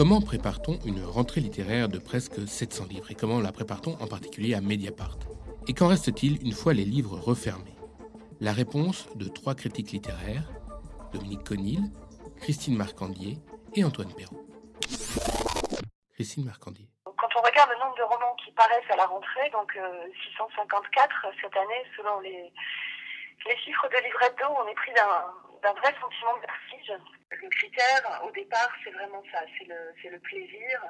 Comment prépare-t-on une rentrée littéraire de presque 700 livres? Et comment la prépare-t-on en particulier à Mediapart? Et qu'en reste-t-il une fois les livres refermés? La réponse de trois critiques littéraires, Dominique Conil, Christine Marcandier et Antoine Perrault. Christine Marcandier. Quand on regarde le nombre de romans qui paraissent à la rentrée, donc 654 euh, cette année selon les, les chiffres de livret d'eau, on est pris d'un vrai sentiment de vertige. Le critère, au départ, c'est vraiment ça, c'est le, plaisir.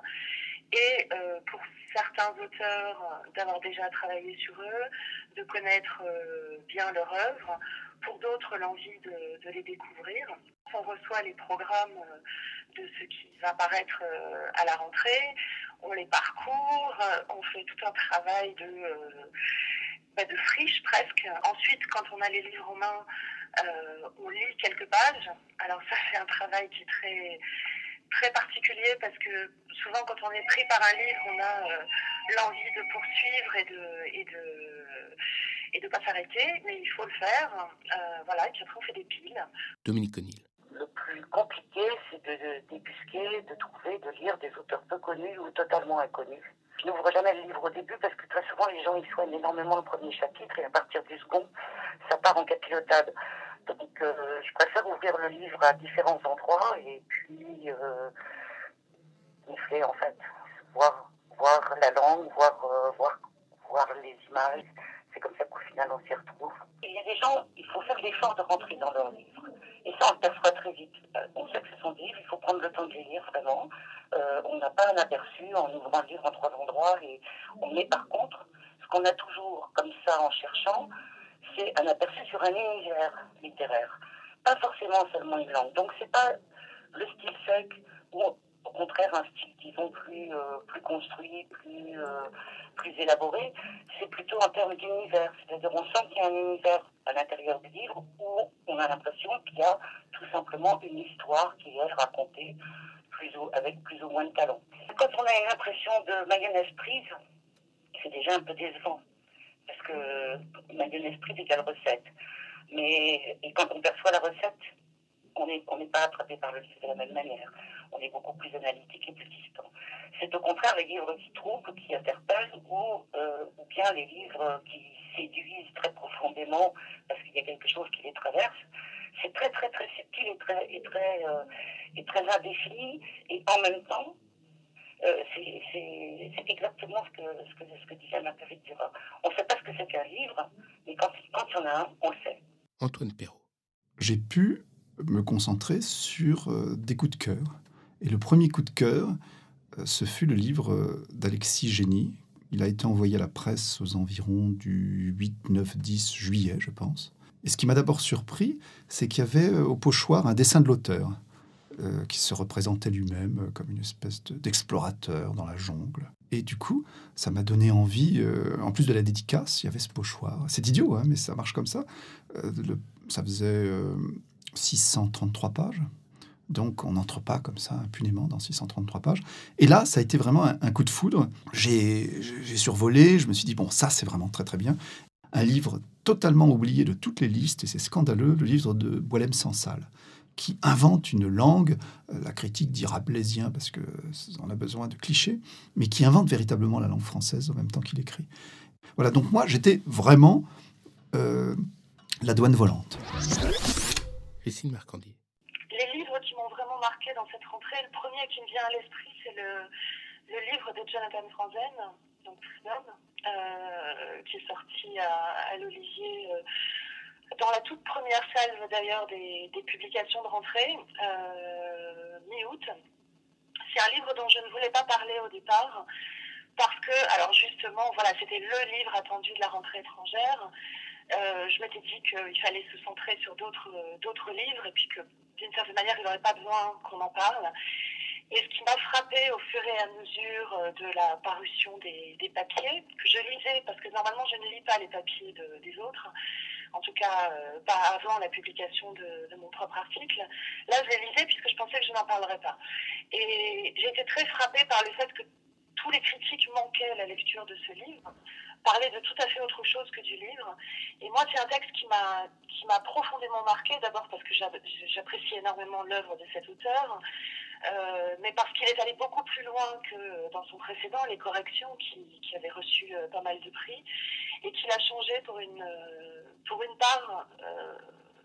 Et euh, pour certains auteurs, d'avoir déjà travaillé sur eux, de connaître euh, bien leur œuvre. Pour d'autres, l'envie de, de, les découvrir. On reçoit les programmes euh, de ce qui va paraître à la rentrée. On les parcourt, on fait tout un travail de bah, de friche presque. Ensuite, quand on a les livres en main, euh, on lit quelques pages. Alors ça, c'est un travail qui est très très particulier parce que souvent quand on est pris par un livre, on a euh, l'envie de poursuivre et de et de et de pas s'arrêter, mais il faut le faire. Euh, voilà, et puis après on fait des piles. Dominique Conil. Le plus compliqué, c'est de débusquer, de trouver, de lire des auteurs peu connus ou totalement inconnus. Je n'ouvre jamais le livre au début parce que très souvent les gens ils soignent énormément le premier chapitre et à partir du second, ça part en capilotade. Donc euh, je préfère ouvrir le livre à différents endroits et puis euh, fait en fait, voir, voir la langue, voir, euh, voir, voir les images. C'est comme ça qu'au final on s'y retrouve. Il y a des gens, il faut faire l'effort de rentrer dans leur livre. Et ça, on le perçoit très vite. Euh, on sait que ce sont des livres, il faut prendre le temps de les lire vraiment. Euh, on n'a pas un aperçu en ouvrant un livre en trois endroits. Et on est par contre, ce qu'on a toujours comme ça en cherchant, c'est un aperçu sur un univers littéraire. Pas forcément seulement une langue. Donc c'est pas le style sec ou au contraire un style, disons, plus, euh, plus construit, plus, euh, plus élaboré, c'est plutôt en termes d'univers. C'est-à-dire on sent qu'il y a un univers à l'intérieur du livre où on a l'impression qu'il y a tout simplement une histoire qui est racontée plus ou, avec plus ou moins de talent. Quand on a une impression de mayonnaise prise, c'est déjà un peu décevant. Parce que mayonnaise prise égale recette. Mais quand on perçoit la recette, on n'est pas attrapé par le livre de la même manière. On est beaucoup plus analytique et plus distant. C'est au contraire les livres qui trouvent, qui interpellent, ou, euh, ou bien les livres qui séduisent très profondément parce qu'il y a quelque chose qui les traverse. C'est très très très subtil et très et très euh, et très indéfini et en même temps euh, c'est exactement ce que, ce que, ce que disait Marguerite Duras. On ne sait pas ce que c'est qu'un livre, mais quand, quand il y en a un, on le sait. Antoine Perrault. J'ai pu me concentrer sur euh, des coups de cœur. Et le premier coup de cœur, euh, ce fut le livre d'Alexis Génie. Il a été envoyé à la presse aux environs du 8, 9, 10 juillet, je pense. Et ce qui m'a d'abord surpris, c'est qu'il y avait au pochoir un dessin de l'auteur, qui se représentait lui-même comme une espèce d'explorateur dans la jungle. Et du coup, ça m'a donné envie, en plus de la dédicace, il y avait ce pochoir. C'est idiot, hein, mais ça marche comme ça. ça faisait 633 pages. Donc on n'entre pas comme ça impunément dans 633 pages. Et là, ça a été vraiment un, coup de foudre. J'ai survolé, je me suis dit, bon, ça c'est vraiment très très bien. Un livre totalement oublié de toutes les listes, et c'est scandaleux, le livre de Boilem Sansal, qui invente une langue, euh, la critique dira blaisien parce qu'on a besoin de clichés, mais qui invente véritablement la langue française en même temps qu'il écrit. Voilà, donc moi j'étais vraiment euh, la douane volante. Christine Marcandier. Les livres qui m'ont vraiment marqué dans cette rentrée, le premier qui me vient à l'esprit, c'est le, le, livre de Jonathan Franzen, donc Freedom, euh, qui est sorti à, l'Olivier euh, dans la toute première salve d'ailleurs des, publications de rentrée, euh, mi-août. C'est un livre dont je ne voulais pas parler au départ parce que, alors justement, voilà, c'était le livre attendu de la rentrée étrangère. Je m'étais dit qu'il fallait se centrer sur d'autres d'autres livres et puis que d'une certaine manière, il n'aurait pas besoin qu'on en parle. Et ce qui m'a frappé au fur et à mesure euh, de la parution des, papiers, que je lisais, parce que normalement je ne lis pas les papiers de, des autres, en tout cas euh, pas avant la publication de, mon propre article, là je les lisais puisque je pensais que je n'en parlerais pas. Et j'ai été très frappée par le fait que tous les critiques manquaient à la lecture de ce livre parler de tout à fait autre chose que du livre. Et moi, c'est un texte qui m'a qui m'a profondément marqué, d'abord parce que j'apprécie énormément l'œuvre de cet auteur, mais parce qu'il est allé beaucoup plus loin que dans son précédent, Les Corrections, qui, qui avait reçu pas mal de prix, et qu'il a changé pour une, pour une part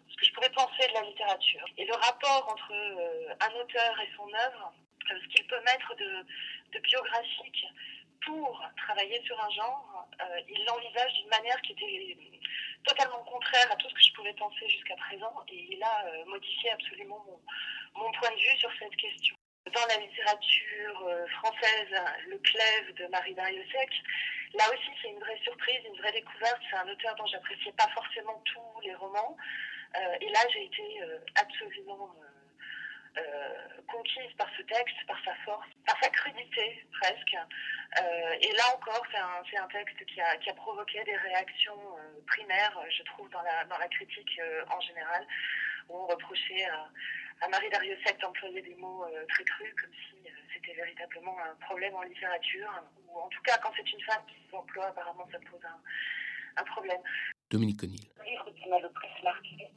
ce que je pouvais penser de la littérature. Et le rapport entre un auteur et son œuvre, ce qu'il peut mettre de, biographique pour travailler sur un genre, euh, il l'envisage d'une manière qui était totalement contraire à tout ce que je pouvais penser jusqu'à présent et il a euh, modifié absolument mon, point de vue sur cette question. Dans la littérature euh, française, Le Clève de Marie Dariussec, là aussi c'est une vraie surprise, une vraie découverte. C'est un auteur dont j'appréciais pas forcément tous les romans. et là j'ai été absolument euh, conquise par ce texte, par sa force, par sa crudité presque. Euh, et là encore, c'est un, texte qui a, qui a, provoqué des réactions euh, primaires, je trouve, dans la, dans la critique en général, où on reprochait à, à Marie Dariussec d'employer des mots très crus, comme si c'était véritablement un problème en littérature, ou en tout cas, quand c'est une femme qui s'emploie, apparemment, ça pose un, un problème. Dominique Conil. Le livre qui m'a le plus marqué,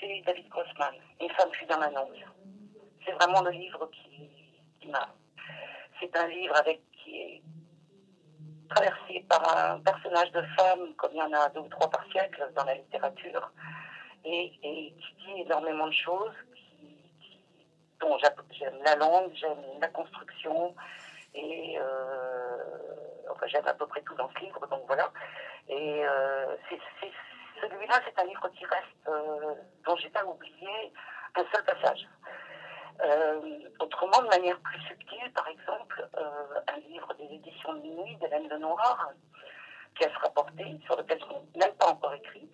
c'est David Grossman, Une femme fut dans la langue c'est vraiment le livre qui, m'a. C'est un livre avec qui est traversé par un personnage de femme, comme il y en a deux ou trois par siècle dans la littérature, et, qui dit énormément de choses, j'aime la langue, j'aime la construction, et euh, j'aime à peu près tout dans ce livre, donc voilà. Et euh, celui-là, c'est un livre qui reste, euh, dont j'ai pas oublié un seul passage. Autrement, de manière plus subtile, par exemple, un livre des éditions de minuit d'Hélène Lenoir, qui a se rapporté, sur lequel je n'ai même pas encore écrit.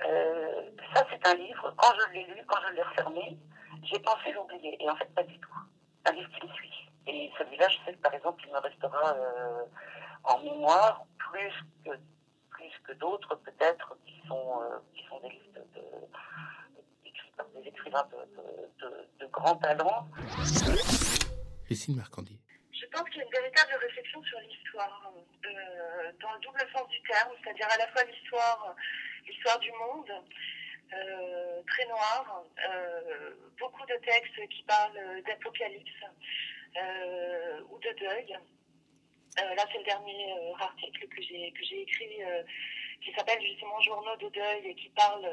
Ça, c'est un livre, quand je l'ai lu, quand je l'ai refermé, j'ai pensé l'oublier. Et en fait, pas du tout. Un livre qui me suit. Et celui-là, je sais que, par exemple, il me restera en mémoire plus que, plus que d'autres, peut-être, qui sont, qui sont des livres de des écrivains de, de, grand talent. Christine Marcandier. Je pense qu'il y a une véritable réflexion sur l'histoire, euh, dans le double sens du terme, c'est-à-dire à la fois l'histoire, l'histoire du monde, euh, très noir, euh, beaucoup de textes qui parlent d'apocalypse ou de deuil. là, c'est le dernier article que j'ai écrit, qui s'appelle justement Journaux de deuil et qui parle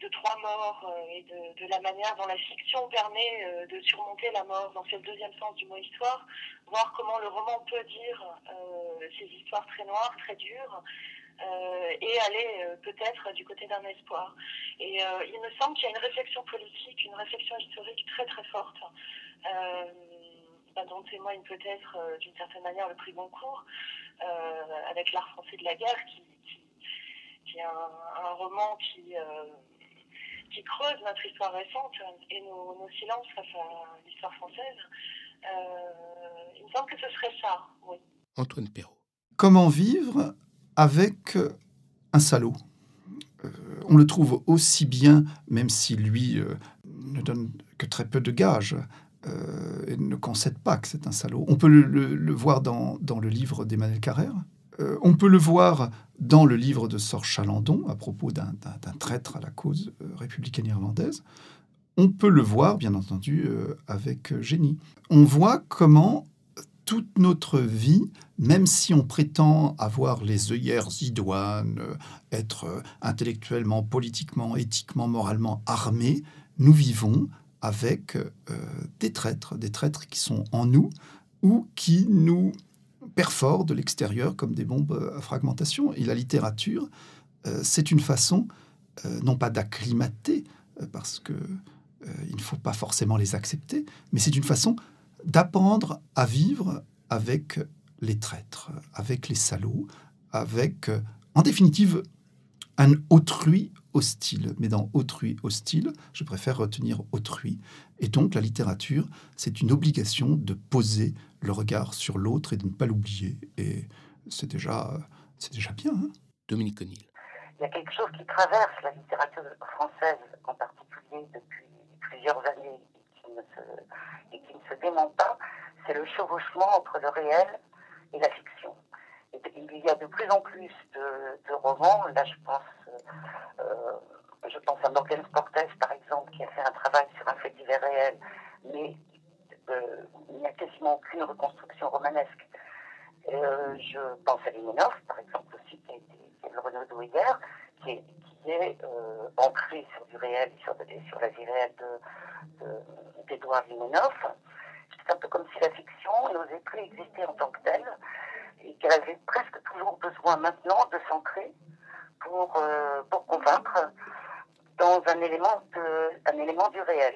de trois morts euh, et de, la manière dont la fiction permet euh, de surmonter la mort. Donc c'est le deuxième sens du mot histoire, voir comment le roman peut dire euh, ces histoires très noires, très dures, et aller peut-être du côté d'un espoir. Et il me semble qu'il y a une réflexion politique, une réflexion historique très très forte. Bah, dont témoigne peut-être d'une certaine manière le prix Goncourt, avec l'art français de la guerre, qui, qui, est un, roman qui, qui creuse notre histoire récente et nos, silences face à l'histoire française. Euh, il me semble que ce serait ça, oui. Antoine Perrault. Comment vivre avec un salaud euh, on le trouve aussi bien, même si lui euh, ne donne que très peu de gages et ne concède pas que c'est un salaud. On peut le, voir dans, dans, le livre d'Emmanuel Carrère, euh, on peut le voir dans le livre de Sor Chalandon à propos d'un traître à la cause euh, républicaine irlandaise. On peut le voir, bien entendu, euh, avec Génie. On voit comment toute notre vie, même si on prétend avoir les œillères idoines, être intellectuellement, politiquement, éthiquement, moralement armés, nous vivons avec des traîtres, des traîtres qui sont en nous ou qui nous perforent de l'extérieur comme des bombes à fragmentation. Et la littérature, euh, c'est une façon, euh, non pas d'acclimater, euh, parce que il ne faut pas forcément les accepter, mais c'est une façon d'apprendre à vivre avec les traîtres, avec les salauds, avec, en définitive, un autrui hostile. Mais dans autrui hostile, je préfère retenir autrui. Et donc la littérature, c'est une obligation de poser le regard sur l'autre et de ne pas l'oublier. Et c'est déjà, c'est déjà bien. Hein. Dominique Conil. Il y a quelque chose qui traverse la littérature française en particulier depuis plusieurs années et qui ne se dément pas, c'est le chevauchement entre le réel et la fiction. Il y a de plus en plus de, romans, là je pense, euh, je pense à Morgan Sportes par exemple, qui a fait un travail sur un fait divers réel, mais euh, il n'y a quasiment aucune reconstruction romanesque. Euh, je pense à Limonov, par exemple, aussi, qui est, qui est le Renaudot hier, qui est, qui est euh, ancré sur du réel, sur, sur la vie réelle de, Limonov. C'est un peu comme si la fiction n'osait plus exister en tant que telle et qu'elle avait presque toujours besoin maintenant de s'ancrer pour, pour convaincre dans un élément, de, un élément du réel.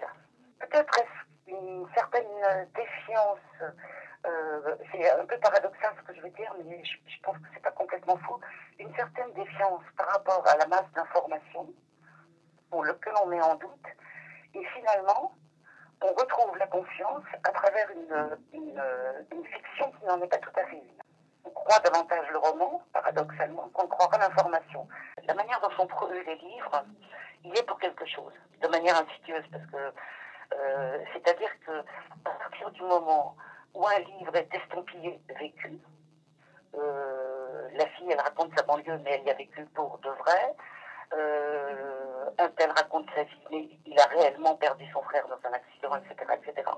Peut-être une certaine défiance euh, c'est un peu paradoxal ce que je veux dire, mais je, pense que c'est pas complètement faux, une certaine défiance par rapport à la masse d'informations pour que l'on met en doute, et finalement, on retrouve la confiance à travers une, fiction qui n'en est pas tout à fait une. On croit davantage le roman, paradoxalement, qu'on croira l'information. La manière dont sont produits les livres, il est pour quelque chose, de manière insidieuse, parce que euh, c'est-à-dire que à partir du moment où un livre est estampillé vécu. Euh, la fille, elle raconte sa banlieue, mais elle y a vécu pour de vrai. Euh, un tel raconte sa vie, mais il a réellement perdu son frère dans un accident, etc., etc.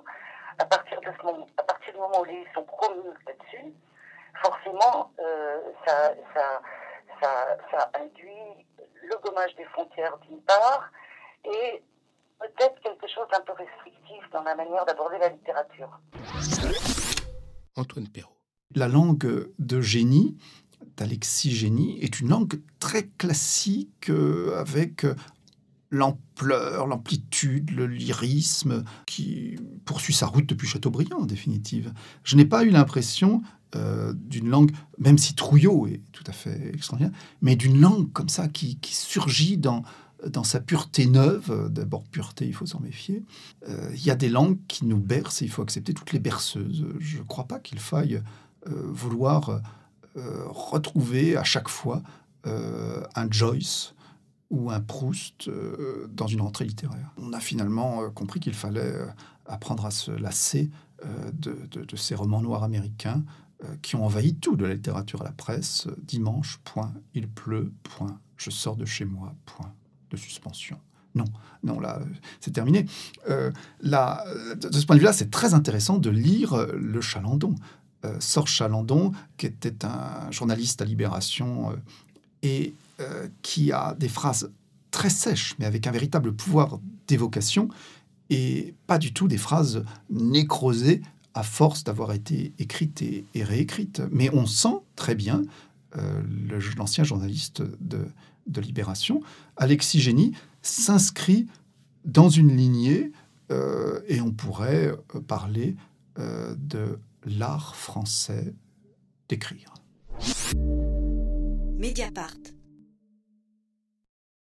À partir de ce moment, à partir du moment où les livres sont promus là-dessus, forcément, euh, ça, ça, ça, ça induit le gommage des frontières d'une part et peut-être quelque chose d'un peu restrictif dans la manière d'aborder la littérature. Antoine Perrault. La langue de génie, d'Alexis Génie, est une langue très classique euh, avec l'ampleur, l'amplitude, le lyrisme qui poursuit sa route depuis Chateaubriand en définitive. Je n'ai pas eu l'impression euh, d'une langue, même si Trouillot est tout à fait extraordinaire, mais d'une langue comme ça qui surgit dans, dans sa pureté neuve, d'abord pureté, il faut s'en méfier, euh, il y a des langues qui nous bercent et il faut accepter toutes les berceuses. Je ne crois pas qu'il faille euh, vouloir retrouver à chaque fois un Joyce ou un Proust dans une rentrée littéraire. On a finalement compris qu'il fallait apprendre à se lasser de, de, ces romans noirs américains qui ont envahi tout de la littérature à la presse. Dimanche, point, il pleut, point, je sors de chez moi, point suspension. Non, non, là, c'est terminé. Euh, là, de ce point de vue-là, c'est très intéressant de lire euh, Le Chalandon. Euh, Sorge Chalandon, qui était un journaliste à Libération euh, qui a des phrases très sèches, mais avec un véritable pouvoir d'évocation, et pas du tout des phrases nécrosées à force d'avoir été écrites et, réécrites. Mais on sent très bien l'ancien journaliste de, libération, Alexis Génie s'inscrit dans une lignée euh, et on pourrait euh, parler euh, de l'art français d'écrire. Mediapart.